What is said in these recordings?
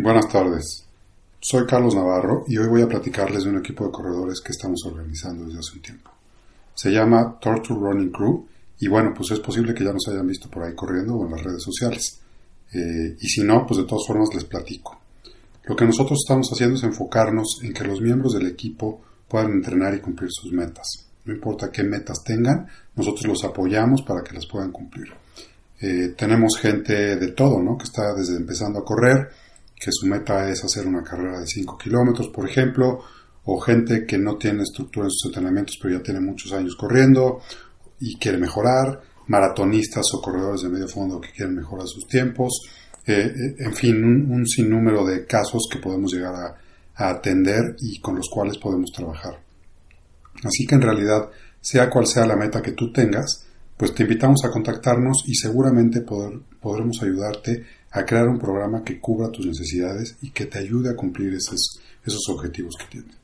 Buenas tardes. Soy Carlos Navarro y hoy voy a platicarles de un equipo de corredores que estamos organizando desde hace un tiempo. Se llama Turtle Running Crew y bueno, pues es posible que ya nos hayan visto por ahí corriendo o en las redes sociales. Eh, y si no, pues de todas formas les platico. Lo que nosotros estamos haciendo es enfocarnos en que los miembros del equipo puedan entrenar y cumplir sus metas. No importa qué metas tengan, nosotros los apoyamos para que las puedan cumplir. Eh, tenemos gente de todo, ¿no? Que está desde empezando a correr, que su meta es hacer una carrera de 5 kilómetros, por ejemplo, o gente que no tiene estructura en sus entrenamientos pero ya tiene muchos años corriendo y quiere mejorar, maratonistas o corredores de medio fondo que quieren mejorar sus tiempos, eh, eh, en fin, un, sinnúmero de casos que podemos llegar a, atender y con los cuales podemos trabajar. Así que en realidad, sea cual sea la meta que tú tengas, pues te invitamos a contactarnos y seguramente podremos ayudarte a crear un programa que cubra tus necesidades y que te ayude a cumplir esos, esos objetivos que tienes.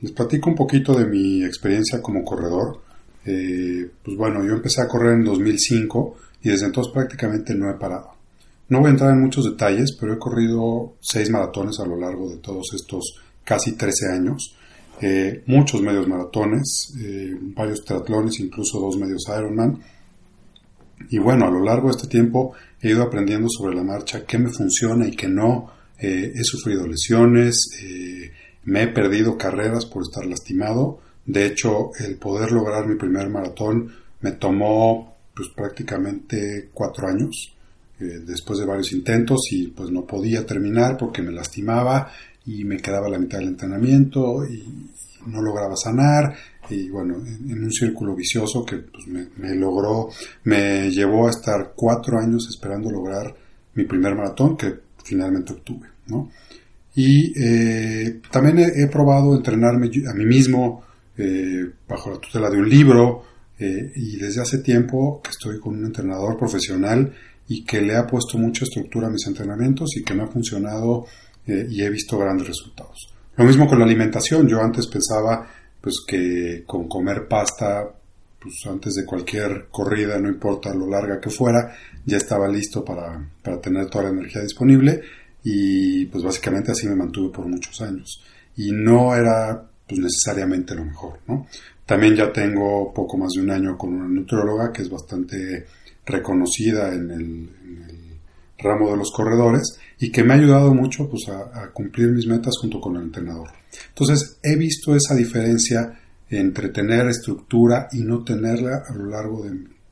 Les platico un poquito de mi experiencia como corredor. Eh, pues bueno, yo empecé a correr en 2005 y desde entonces prácticamente no he parado. No voy a entrar en muchos detalles, pero he corrido seis maratones a lo largo de todos estos casi 13 años. Eh, muchos medios maratones, eh, varios triatlones, incluso dos medios Ironman. Y bueno, a lo largo de este tiempo he ido aprendiendo sobre la marcha qué me funciona y qué no. Eh, he sufrido lesiones, eh, me he perdido carreras por estar lastimado. De hecho, el poder lograr mi primer maratón me tomó pues prácticamente cuatro años eh, después de varios intentos y pues no podía terminar porque me lastimaba y me quedaba la mitad del entrenamiento y no lograba sanar y bueno, en, un círculo vicioso que pues, me, logró, me llevó a estar cuatro años esperando lograr mi primer maratón que finalmente obtuve, ¿no? Y eh, también he, probado entrenarme a mí mismo eh, bajo la tutela de un libro eh, y desde hace tiempo que estoy con un entrenador profesional y que le ha puesto mucha estructura a mis entrenamientos y que me ha funcionado y he visto grandes resultados. Lo mismo con la alimentación. Yo antes pensaba pues que con comer pasta, pues antes de cualquier corrida, no importa lo larga que fuera, ya estaba listo para, para tener toda la energía disponible y pues básicamente así me mantuve por muchos años. Y no era pues necesariamente lo mejor, ¿no? También ya tengo poco más de un año con una nutrióloga que es bastante reconocida en el, ramo de los corredores y que me ha ayudado mucho pues, a, cumplir mis metas junto con el entrenador. Entonces he visto esa diferencia entre tener estructura y no tenerla a lo largo de,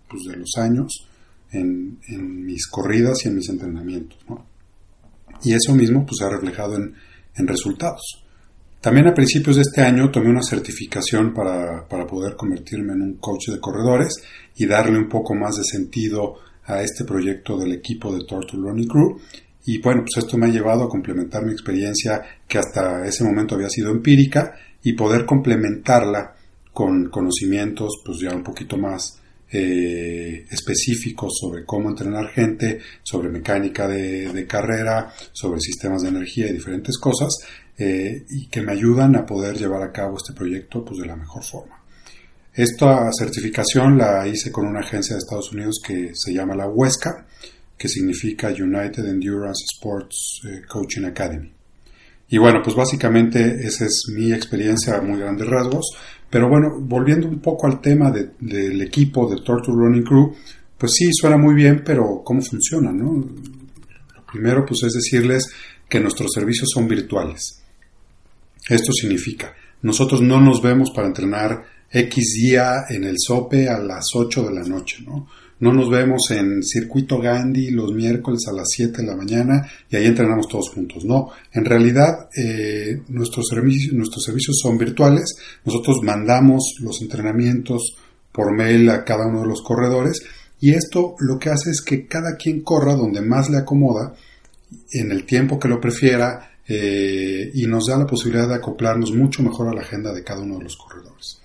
pues, de los años en, mis corridas y en mis entrenamientos. Y eso mismo pues, se ha reflejado en, en, resultados. También a principios de este año tomé una certificación para, para poder convertirme en un coach de corredores y darle un poco más de sentido a este proyecto del equipo de Turtle Running Crew. Y bueno, pues esto me ha llevado a complementar mi experiencia que hasta ese momento había sido empírica y poder complementarla con conocimientos pues ya un poquito más eh, específicos sobre cómo entrenar gente, sobre mecánica de, carrera, sobre sistemas de energía y diferentes cosas, eh, y que me ayudan a poder llevar a cabo este proyecto pues de la mejor forma. Esta certificación la hice con una agencia de Estados Unidos que se llama la Huesca, que significa United Endurance Sports eh, Coaching Academy. Y bueno, pues básicamente esa es mi experiencia a muy grandes rasgos. Pero bueno, volviendo un poco al tema del equipo de Turtle Running Crew, pues sí, suena muy bien, pero ¿cómo funciona? No? Lo primero pues es decirles que nuestros servicios son virtuales. Esto significa, nosotros no nos vemos para entrenar X día en el SOPE a las 8 de la noche, ¿no? No nos vemos en Circuito Gandhi los miércoles a las 7 de la mañana y ahí entrenamos todos juntos. No, en realidad eh, nuestros, servicios, nuestros servicios son virtuales. Nosotros mandamos los entrenamientos por mail a cada uno de los corredores y esto lo que hace es que cada quien corra donde más le acomoda, en el tiempo que lo prefiera, eh, y nos da la posibilidad de acoplarnos mucho mejor a la agenda de cada uno de los corredores.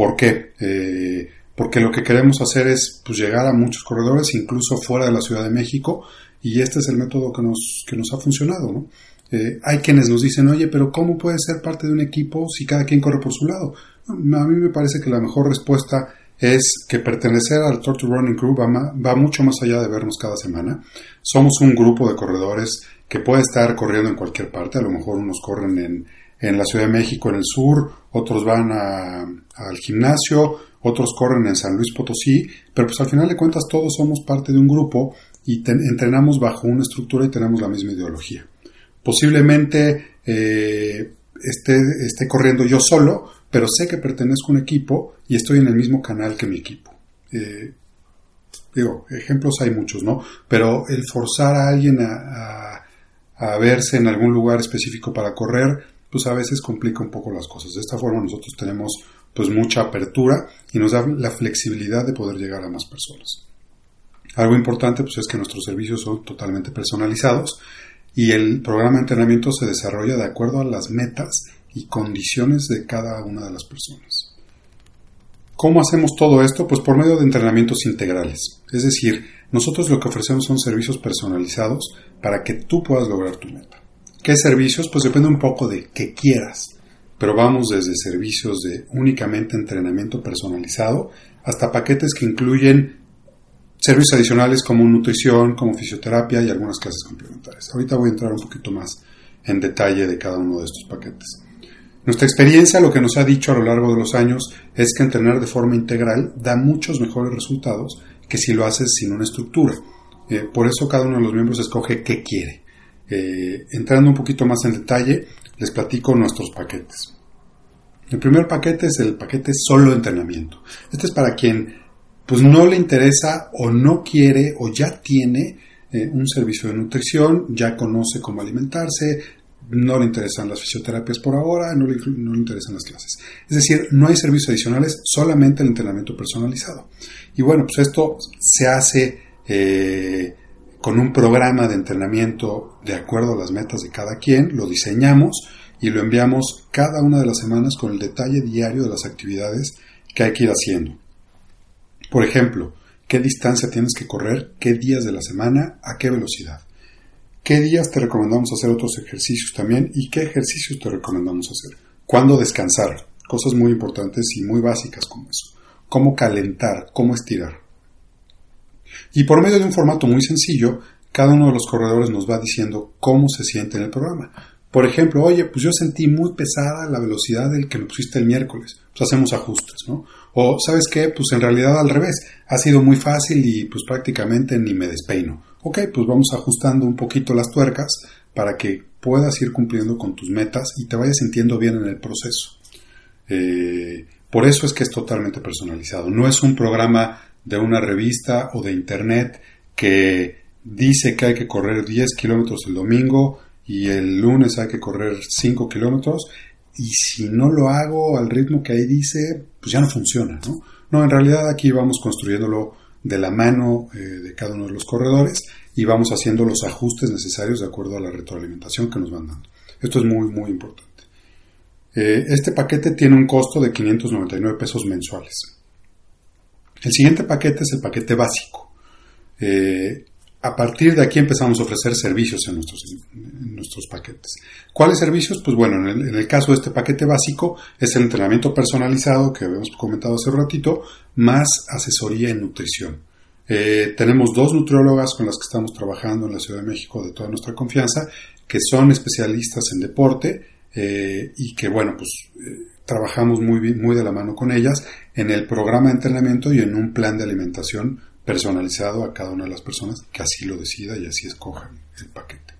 ¿Por qué? Eh, porque lo que queremos hacer es pues, llegar a muchos corredores, incluso fuera de la Ciudad de México, y este es el método que nos, que nos ha funcionado. Eh, hay quienes nos dicen, oye, pero ¿cómo puede ser parte de un equipo si cada quien corre por su lado? A mí me parece que la mejor respuesta es que pertenecer al Torture Running Crew va, va, mucho más allá de vernos cada semana. Somos un grupo de corredores que puede estar corriendo en cualquier parte. A lo mejor unos corren en, en la Ciudad de México, en el sur, otros van al gimnasio, otros corren en San Luis Potosí, pero pues al final de cuentas todos somos parte de un grupo y entrenamos bajo una estructura y tenemos la misma ideología. Posiblemente eh, esté, esté corriendo yo solo, pero sé que pertenezco a un equipo y estoy en el mismo canal que mi equipo. Eh, digo, ejemplos hay muchos, ¿no? Pero el forzar a alguien a, a, verse en algún lugar específico para correr, pues a veces complica un poco las cosas. De esta forma nosotros tenemos pues mucha apertura y nos da la flexibilidad de poder llegar a más personas. Algo importante pues es que nuestros servicios son totalmente personalizados y el programa de entrenamiento se desarrolla de acuerdo a las metas y condiciones de cada una de las personas. ¿Cómo hacemos todo esto? Pues por medio de entrenamientos integrales. Es decir, nosotros lo que ofrecemos son servicios personalizados para que tú puedas lograr tu meta. ¿Qué servicios? Pues depende un poco de qué quieras. Pero vamos desde servicios de únicamente entrenamiento personalizado hasta paquetes que incluyen servicios adicionales como nutrición, como fisioterapia y algunas clases complementarias. Ahorita voy a entrar un poquito más en detalle de cada uno de estos paquetes. Nuestra experiencia lo que nos ha dicho a lo largo de los años es que entrenar de forma integral da muchos mejores resultados que si lo haces sin una estructura. Eh, por eso cada uno de los miembros escoge qué quiere. Eh, entrando un poquito más en detalle, les platico nuestros paquetes. El primer paquete es el paquete solo entrenamiento. Este es para quien pues no le interesa o no quiere o ya tiene eh, un servicio de nutrición, ya conoce cómo alimentarse, no le interesan las fisioterapias por ahora, no le, no le, interesan las clases. Es decir, no hay servicios adicionales, solamente el entrenamiento personalizado. Y bueno, pues esto se hace eh, con un programa de entrenamiento de acuerdo a las metas de cada quien, lo diseñamos y lo enviamos cada una de las semanas con el detalle diario de las actividades que hay que ir haciendo. Por ejemplo, qué distancia tienes que correr, qué días de la semana, a qué velocidad. ¿Qué días te recomendamos hacer otros ejercicios también y qué ejercicios te recomendamos hacer? ¿Cuándo descansar? Cosas muy importantes y muy básicas como eso. ¿Cómo calentar? ¿Cómo estirar? Y por medio de un formato muy sencillo, cada uno de los corredores nos va diciendo cómo se siente en el programa. Por ejemplo, oye, pues yo sentí muy pesada la velocidad del que me pusiste el miércoles. Pues hacemos ajustes, ¿no? O, ¿sabes qué? Pues en realidad al revés. Ha sido muy fácil y pues prácticamente ni me despeino. Ok, pues vamos ajustando un poquito las tuercas para que puedas ir cumpliendo con tus metas y te vayas sintiendo bien en el proceso. Eh, por eso es que es totalmente personalizado. No es un programa de una revista o de internet que dice que hay que correr 10 kilómetros el domingo y el lunes hay que correr 5 kilómetros y si no lo hago al ritmo que ahí dice, pues ya no funciona, ¿no? En realidad aquí vamos construyéndolo de la mano eh, de cada uno de los corredores y vamos haciendo los ajustes necesarios de acuerdo a la retroalimentación que nos van dando. Esto es muy, muy importante. Eh, este paquete tiene un costo de 599 pesos mensuales. El siguiente paquete es el paquete básico. Eh, a partir de aquí empezamos a ofrecer servicios en nuestros, nuestros paquetes. ¿Cuáles servicios? Pues bueno, en el, caso de este paquete básico es el entrenamiento personalizado que habíamos comentado hace un ratito, más asesoría en nutrición. Eh, tenemos dos nutriólogas con las que estamos trabajando en la Ciudad de México de toda nuestra confianza, que son especialistas en deporte eh, y que, bueno, pues eh, trabajamos muy, muy de la mano con ellas en el programa de entrenamiento y en un plan de alimentación personalizado a cada una de las personas que así lo decida y así escojan el paquete.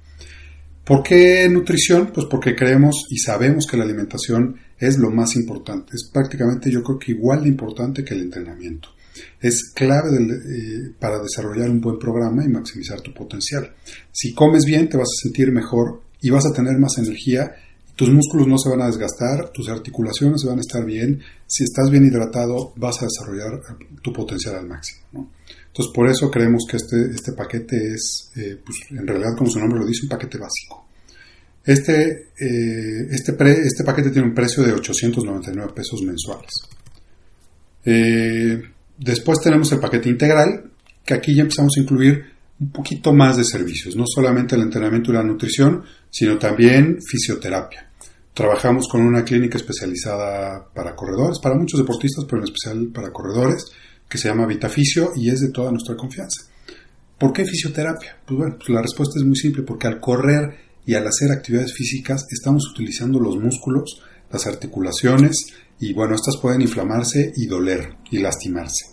¿Por qué nutrición? Pues porque creemos y sabemos que la alimentación es lo más importante. Es prácticamente yo creo que igual de importante que el entrenamiento. Es clave eh, para desarrollar un buen programa y maximizar tu potencial. Si comes bien te vas a sentir mejor y vas a tener más energía tus músculos no se van a desgastar, tus articulaciones van a estar bien, si estás bien hidratado vas a desarrollar tu potencial al máximo. Entonces por eso creemos que este, este paquete es, eh, pues, en realidad como su nombre lo dice, un paquete básico. Este, eh, este, este, paquete tiene un precio de 899 pesos mensuales. Eh, después tenemos el paquete integral, que aquí ya empezamos a incluir un poquito más de servicios, no solamente el entrenamiento y la nutrición, sino también fisioterapia. Trabajamos con una clínica especializada para corredores, para muchos deportistas, pero en especial para corredores, que se llama Vitafisio y es de toda nuestra confianza. ¿Por qué fisioterapia? Pues bueno, pues la respuesta es muy simple, porque al correr y al hacer actividades físicas estamos utilizando los músculos, las articulaciones y bueno, estas pueden inflamarse y doler y lastimarse.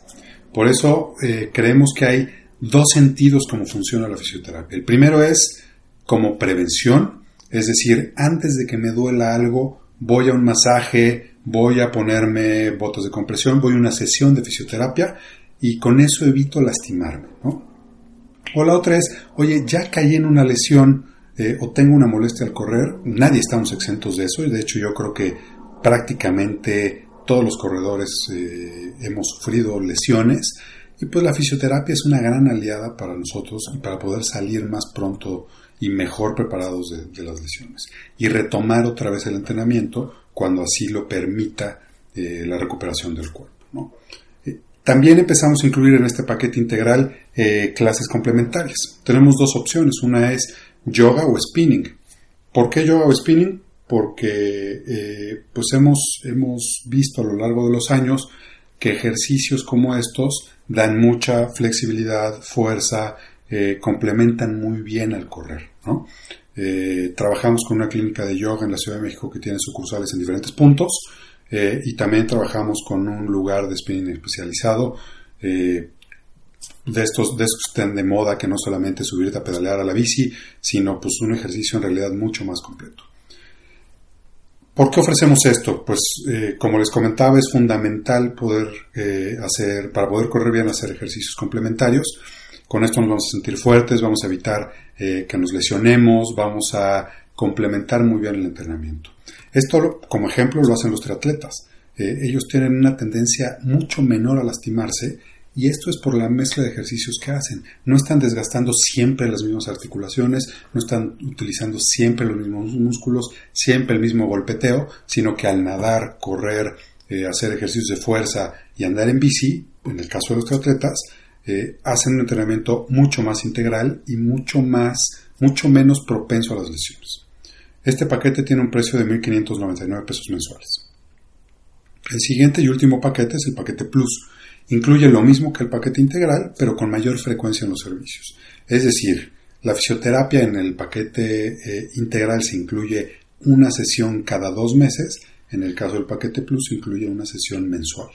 Por eso eh, creemos que hay dos sentidos como funciona la fisioterapia. El primero es como prevención, es decir, antes de que me duela algo, voy a un masaje, voy a ponerme botas de compresión, voy a una sesión de fisioterapia y con eso evito lastimarme. O la otra es, oye, ya caí en una lesión eh, o tengo una molestia al correr, nadie estamos exentos de eso y de hecho yo creo que prácticamente todos los corredores eh, hemos sufrido lesiones y pues la fisioterapia es una gran aliada para nosotros y para poder salir más pronto y mejor preparados de, las lesiones. Y retomar otra vez el entrenamiento cuando así lo permita eh, la recuperación del cuerpo. Eh, también empezamos a incluir en este paquete integral eh, clases complementarias. Tenemos dos opciones. Una es yoga o spinning. ¿Por qué yoga o spinning? Porque pues hemos, hemos visto a lo largo de los años que ejercicios como estos dan mucha flexibilidad, fuerza, eh, complementan muy bien al correr. Eh, trabajamos con una clínica de yoga en la Ciudad de México que tiene sucursales en diferentes puntos eh, y también trabajamos con un lugar de spinning especializado de estos, de estos que están de moda que no solamente subirte a pedalear a la bici, sino pues un ejercicio en realidad mucho más completo. ¿Por qué ofrecemos esto? Pues como les comentaba es fundamental poder hacer, para poder correr bien, hacer ejercicios complementarios con esto nos vamos a sentir fuertes, vamos a evitar eh, que nos lesionemos, vamos a complementar muy bien el entrenamiento. Esto, como ejemplo, lo hacen los triatletas. Eh, ellos tienen una tendencia mucho menor a lastimarse y esto es por la mezcla de ejercicios que hacen. No están desgastando siempre las mismas articulaciones, no están utilizando siempre los mismos músculos, siempre el mismo golpeteo, sino que al nadar, correr, eh, hacer ejercicios de fuerza y andar en bici, en el caso de los triatletas, eh, hacen un entrenamiento mucho más integral y mucho más, mucho menos propenso a las lesiones. Este paquete tiene un precio de 1.599 pesos mensuales. El siguiente y último paquete es el paquete Plus. Incluye lo mismo que el paquete integral, pero con mayor frecuencia en los servicios. Es decir, la fisioterapia en el paquete eh, integral se incluye una sesión cada dos meses, en el caso del paquete Plus incluye una sesión mensual.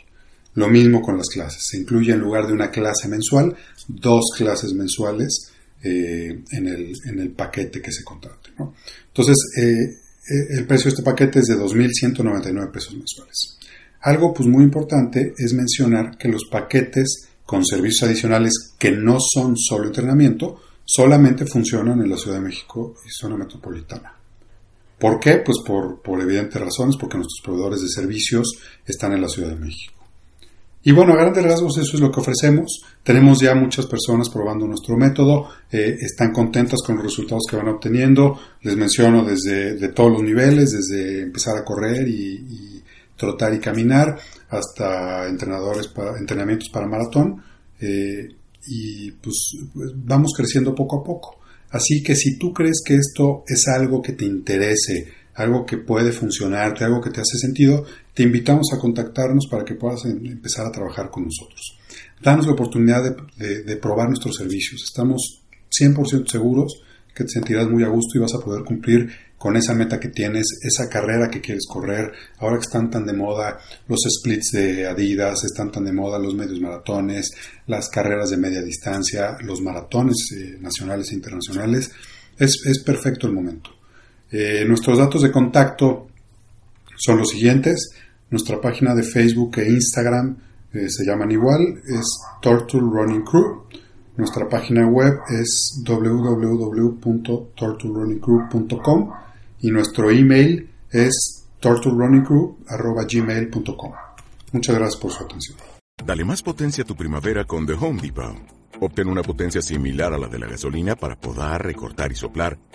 Lo mismo con las clases. Se incluye en lugar de una clase mensual, dos clases mensuales eh, en, el, paquete que se contrate. Entonces, eh, eh, el precio de este paquete es de 2.199 pesos mensuales. Algo pues muy importante es mencionar que los paquetes con servicios adicionales que no son solo entrenamiento, solamente funcionan en la Ciudad de México y zona metropolitana. ¿Por qué? Pues por, por evidentes razones, porque nuestros proveedores de servicios están en la Ciudad de México. Y bueno, a grandes rasgos eso es lo que ofrecemos. Tenemos ya muchas personas probando nuestro método, eh, están contentas con los resultados que van obteniendo. Les menciono desde de todos los niveles, desde empezar a correr y, trotar y caminar hasta entrenadores entrenamientos para maratón. Eh, y pues vamos creciendo poco a poco. Así que si tú crees que esto es algo que te interese, algo que puede funcionarte, algo que te hace sentido, te invitamos a contactarnos para que puedas em, empezar a trabajar con nosotros. Danos la oportunidad de, probar nuestros servicios. Estamos 100% seguros que te sentirás muy a gusto y vas a poder cumplir con esa meta que tienes, esa carrera que quieres correr. Ahora que están tan de moda los splits de Adidas, están tan de moda los medios maratones, las carreras de media distancia, los maratones eh, nacionales e internacionales, es, es perfecto el momento. Eh, nuestros datos de contacto son los siguientes. Nuestra página de Facebook e Instagram eh, se llaman igual, es Turtle Running Crew. Nuestra página web es www.turtlerunningcrew.com y nuestro email es turtlerunningcrew.gmail.com. Muchas gracias por su atención. Dale más potencia a tu primavera con The Home Depot. Obtén una potencia similar a la de la gasolina para podar, recortar y soplar